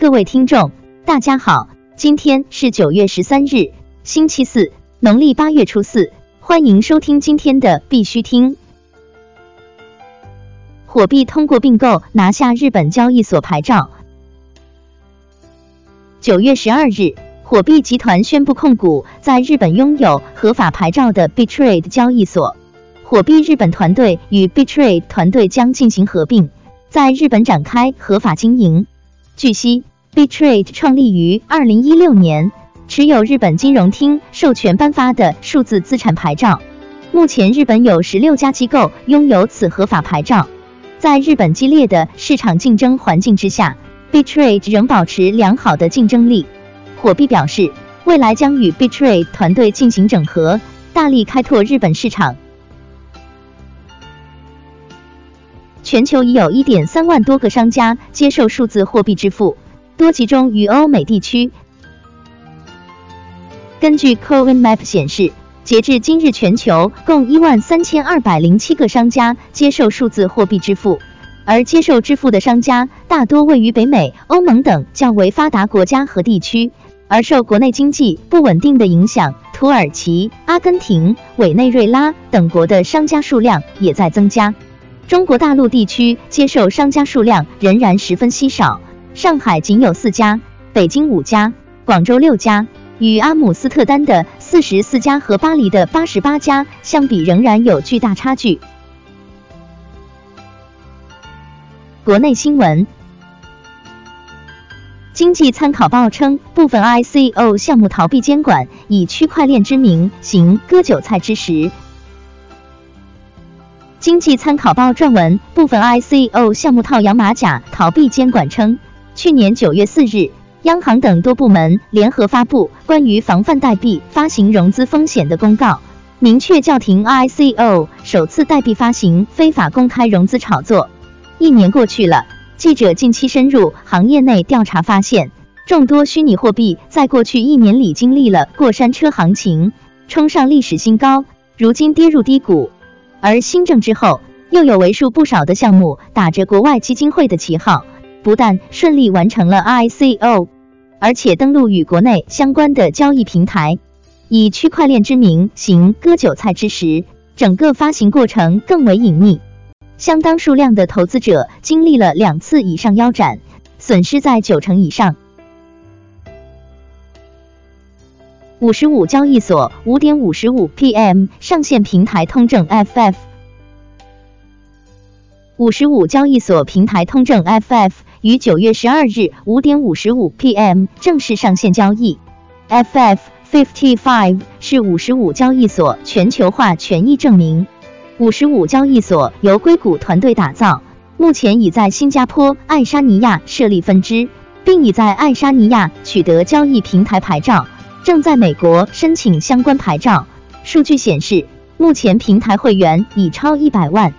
各位听众，大家好，今天是九月十三日，星期四，农历八月初四，欢迎收听今天的必须听。火币通过并购拿下日本交易所牌照。九月十二日，火币集团宣布控股在日本拥有合法牌照的 Bitrade 交易所。火币日本团队与 Bitrade 团队将进行合并，在日本展开合法经营。据悉，Bitrade 创立于二零一六年，持有日本金融厅授权颁发的数字资产牌照。目前，日本有十六家机构拥有此合法牌照。在日本激烈的市场竞争环境之下，Bitrade 仍保持良好的竞争力。火币表示，未来将与 Bitrade 团队进行整合，大力开拓日本市场。全球已有一点三万多个商家接受数字货币支付，多集中于欧美地区。根据 Coinmap 显示，截至今日，全球共一万三千二百零七个商家接受数字货币支付，而接受支付的商家大多位于北美、欧盟等较为发达国家和地区。而受国内经济不稳定的影响，土耳其、阿根廷、委内瑞拉等国的商家数量也在增加。中国大陆地区接受商家数量仍然十分稀少，上海仅有四家，北京五家，广州六家，与阿姆斯特丹的四十四家和巴黎的八十八家相比，仍然有巨大差距。国内新闻，经济参考报称，部分 ICO 项目逃避监管，以区块链之名行割韭菜之实。经济参考报撰文，部分 ICO 项目套羊马甲，逃避监管称，去年九月四日，央行等多部门联合发布关于防范代币发行融资风险的公告，明确叫停 ICO 首次代币发行非法公开融资炒作。一年过去了，记者近期深入行业内调查发现，众多虚拟货币在过去一年里经历了过山车行情，冲上历史新高，如今跌入低谷。而新政之后，又有为数不少的项目打着国外基金会的旗号，不但顺利完成了 ICO，而且登陆与国内相关的交易平台，以区块链之名行割韭菜之实，整个发行过程更为隐秘，相当数量的投资者经历了两次以上腰斩，损失在九成以上。五十五交易所五点五十五 PM 上线平台通证 FF。五十五交易所平台通证 FF 于九月十二日五点五十五 PM 正式上线交易。FF Fifty Five 是五十五交易所全球化权益证明。五十五交易所由硅谷团队打造，目前已在新加坡爱沙尼亚设立分支，并已在爱沙尼亚取得交易平台牌照。正在美国申请相关牌照。数据显示，目前平台会员已超一百万。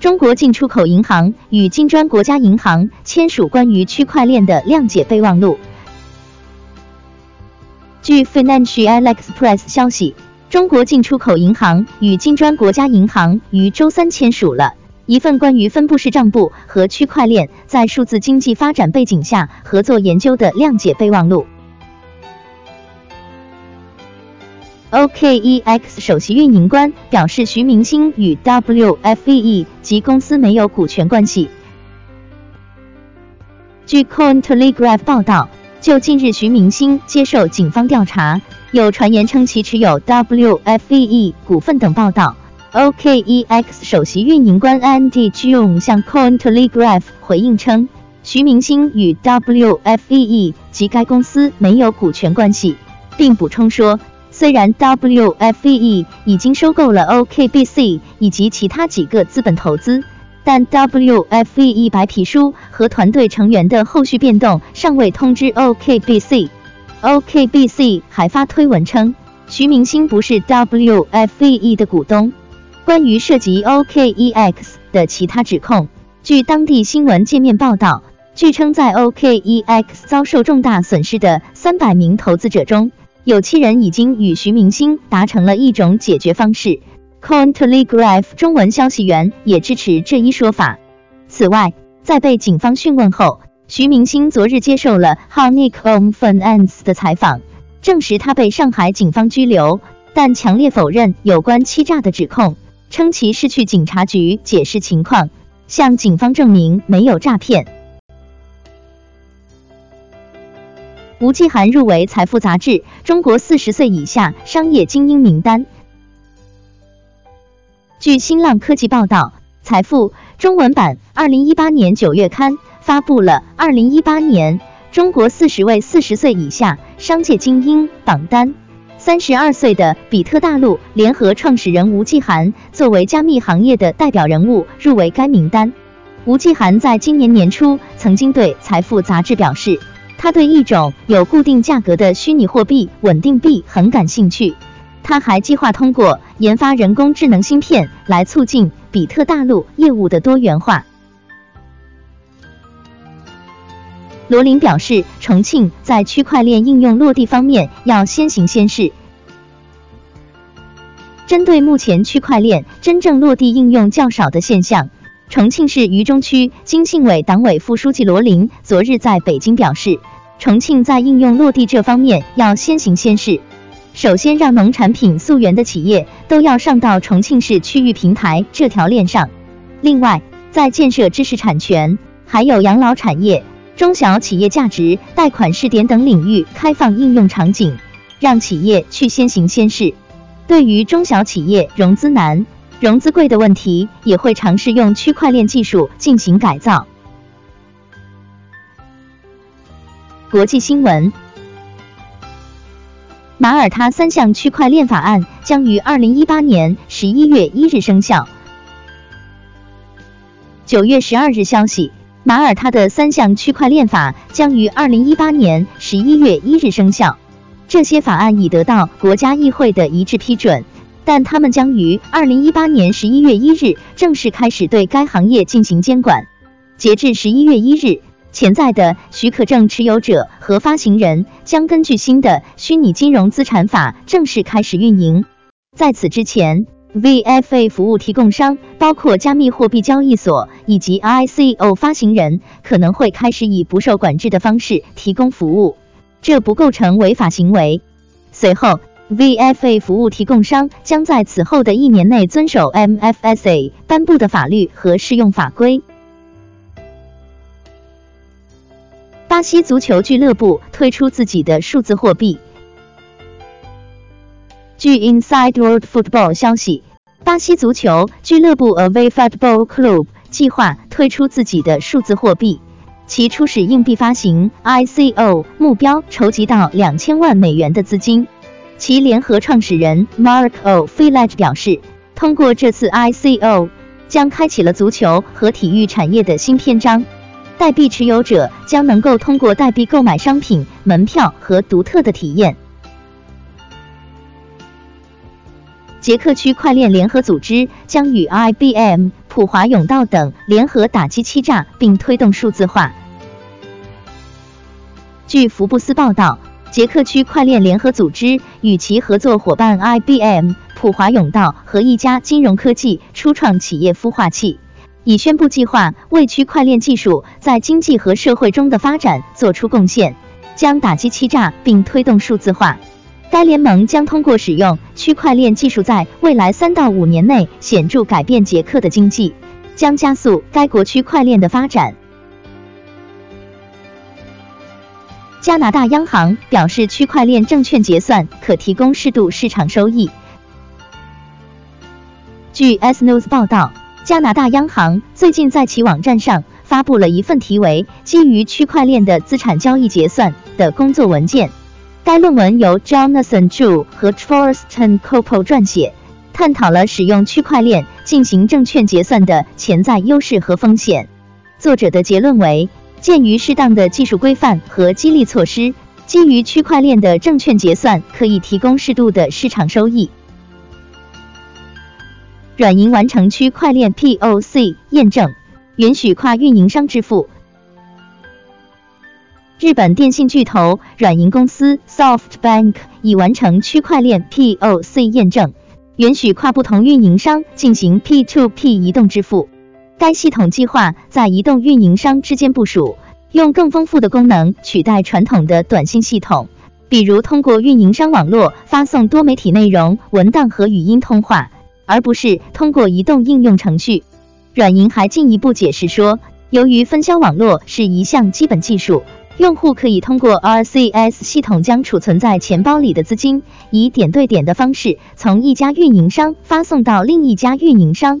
中国进出口银行与金砖国家银行签署关于区块链的谅解备忘录。据 Financial Express 消息，中国进出口银行与金砖国家银行于周三签署了。一份关于分布式账簿和区块链在数字经济发展背景下合作研究的谅解备忘录。OKEX 首席运营官表示，徐明星与 WFE 及公司没有股权关系。据 Cointelegraph 报道，就近日徐明星接受警方调查，有传言称其持有 WFE 股份等报道。OKEX 首席运营官 Andy Jung 向 Cointelegraph 回应称，徐明星与 WFE 及该公司没有股权关系，并补充说，虽然 WFE 已经收购了 OKBC 以及其他几个资本投资，但 WFE 白皮书和团队成员的后续变动尚未通知 OKBC。OKBC 还发推文称，徐明星不是 WFE 的股东。关于涉及 OKEX 的其他指控，据当地新闻界面报道，据称在 OKEX 遭受重大损失的三百名投资者中，有七人已经与徐明星达成了一种解决方式。Cointelegraph 中文消息源也支持这一说法。此外，在被警方讯问后，徐明星昨日接受了 Honeycomb Finance 的采访，证实他被上海警方拘留，但强烈否认有关欺诈的指控，称其是去警察局解释情况，向警方证明没有诈骗。吴继涵入围《财富》杂志中国四十岁以下商业精英名单。据新浪科技报道，《财富》中文版二零一八年九月刊发布了二零一八年中国四十位四十岁以下商界精英榜单。三十二岁的比特大陆联合创始人吴继涵作为加密行业的代表人物入围该名单。吴继涵在今年年初曾经对《财富》杂志表示。他对一种有固定价格的虚拟货币稳定币很感兴趣。他还计划通过研发人工智能芯片来促进比特大陆业务的多元化。罗琳表示，重庆在区块链应用落地方面要先行先试。针对目前区块链真正落地应用较少的现象。重庆市渝中区经信委党委副书记罗林昨日在北京表示，重庆在应用落地这方面要先行先试，首先让农产品溯源的企业都要上到重庆市区域平台这条链上。另外，在建设知识产权、还有养老产业、中小企业价值贷款试点等领域开放应用场景，让企业去先行先试。对于中小企业融资难。融资贵的问题，也会尝试用区块链技术进行改造。国际新闻：马耳他三项区块链法案将于二零一八年十一月一日生效。九月十二日消息，马耳他的三项区块链法将于二零一八年十一月一日生效。这些法案已得到国家议会的一致批准。但他们将于二零一八年十一月一日正式开始对该行业进行监管。截至十一月一日，潜在的许可证持有者和发行人将根据新的虚拟金融资产法正式开始运营。在此之前，VFA 服务提供商，包括加密货币交易所以及 ICO 发行人，可能会开始以不受管制的方式提供服务，这不构成违法行为。随后。VFA 服务提供商将在此后的一年内遵守 MFSA 颁布的法律和适用法规。巴西足球俱乐部推出自己的数字货币。据 Inside World Football 消息，巴西足球俱乐部 Ave Football Club 计划推出自己的数字货币，其初始硬币发行 ICO 目标筹集到两千万美元的资金。其联合创始人 Mark O. Filage 表示，通过这次 ICO，将开启了足球和体育产业的新篇章。代币持有者将能够通过代币购买商品、门票和独特的体验。捷克区块链联合组织将与 IBM、普华永道等联合打击欺诈，并推动数字化。据福布斯报道。捷克区块链联合组织与其合作伙伴 IBM、普华永道和一家金融科技初创企业孵化器，已宣布计划为区块链技术在经济和社会中的发展做出贡献，将打击欺诈并推动数字化。该联盟将通过使用区块链技术，在未来三到五年内显著改变捷克的经济，将加速该国区块链的发展。加拿大央行表示，区块链证券结算可提供适度市场收益。据 S News 报道，加拿大央行最近在其网站上发布了一份题为《基于区块链的资产交易结算》的工作文件。该论文由 Jonathan Zhu 和 Tristan Coppo 撰写，探讨了使用区块链进行证券结算的潜在优势和风险。作者的结论为。鉴于适当的技术规范和激励措施，基于区块链的证券结算可以提供适度的市场收益。软银完成区块链 POC 验证，允许跨运营商支付。日本电信巨头软银公司 SoftBank 已完成区块链 POC 验证，允许跨不同运营商进行 P2P 移动支付。该系统计划在移动运营商之间部署，用更丰富的功能取代传统的短信系统，比如通过运营商网络发送多媒体内容、文档和语音通话，而不是通过移动应用程序。软银还进一步解释说，由于分销网络是一项基本技术。用户可以通过 RCS 系统将储存在钱包里的资金，以点对点的方式从一家运营商发送到另一家运营商，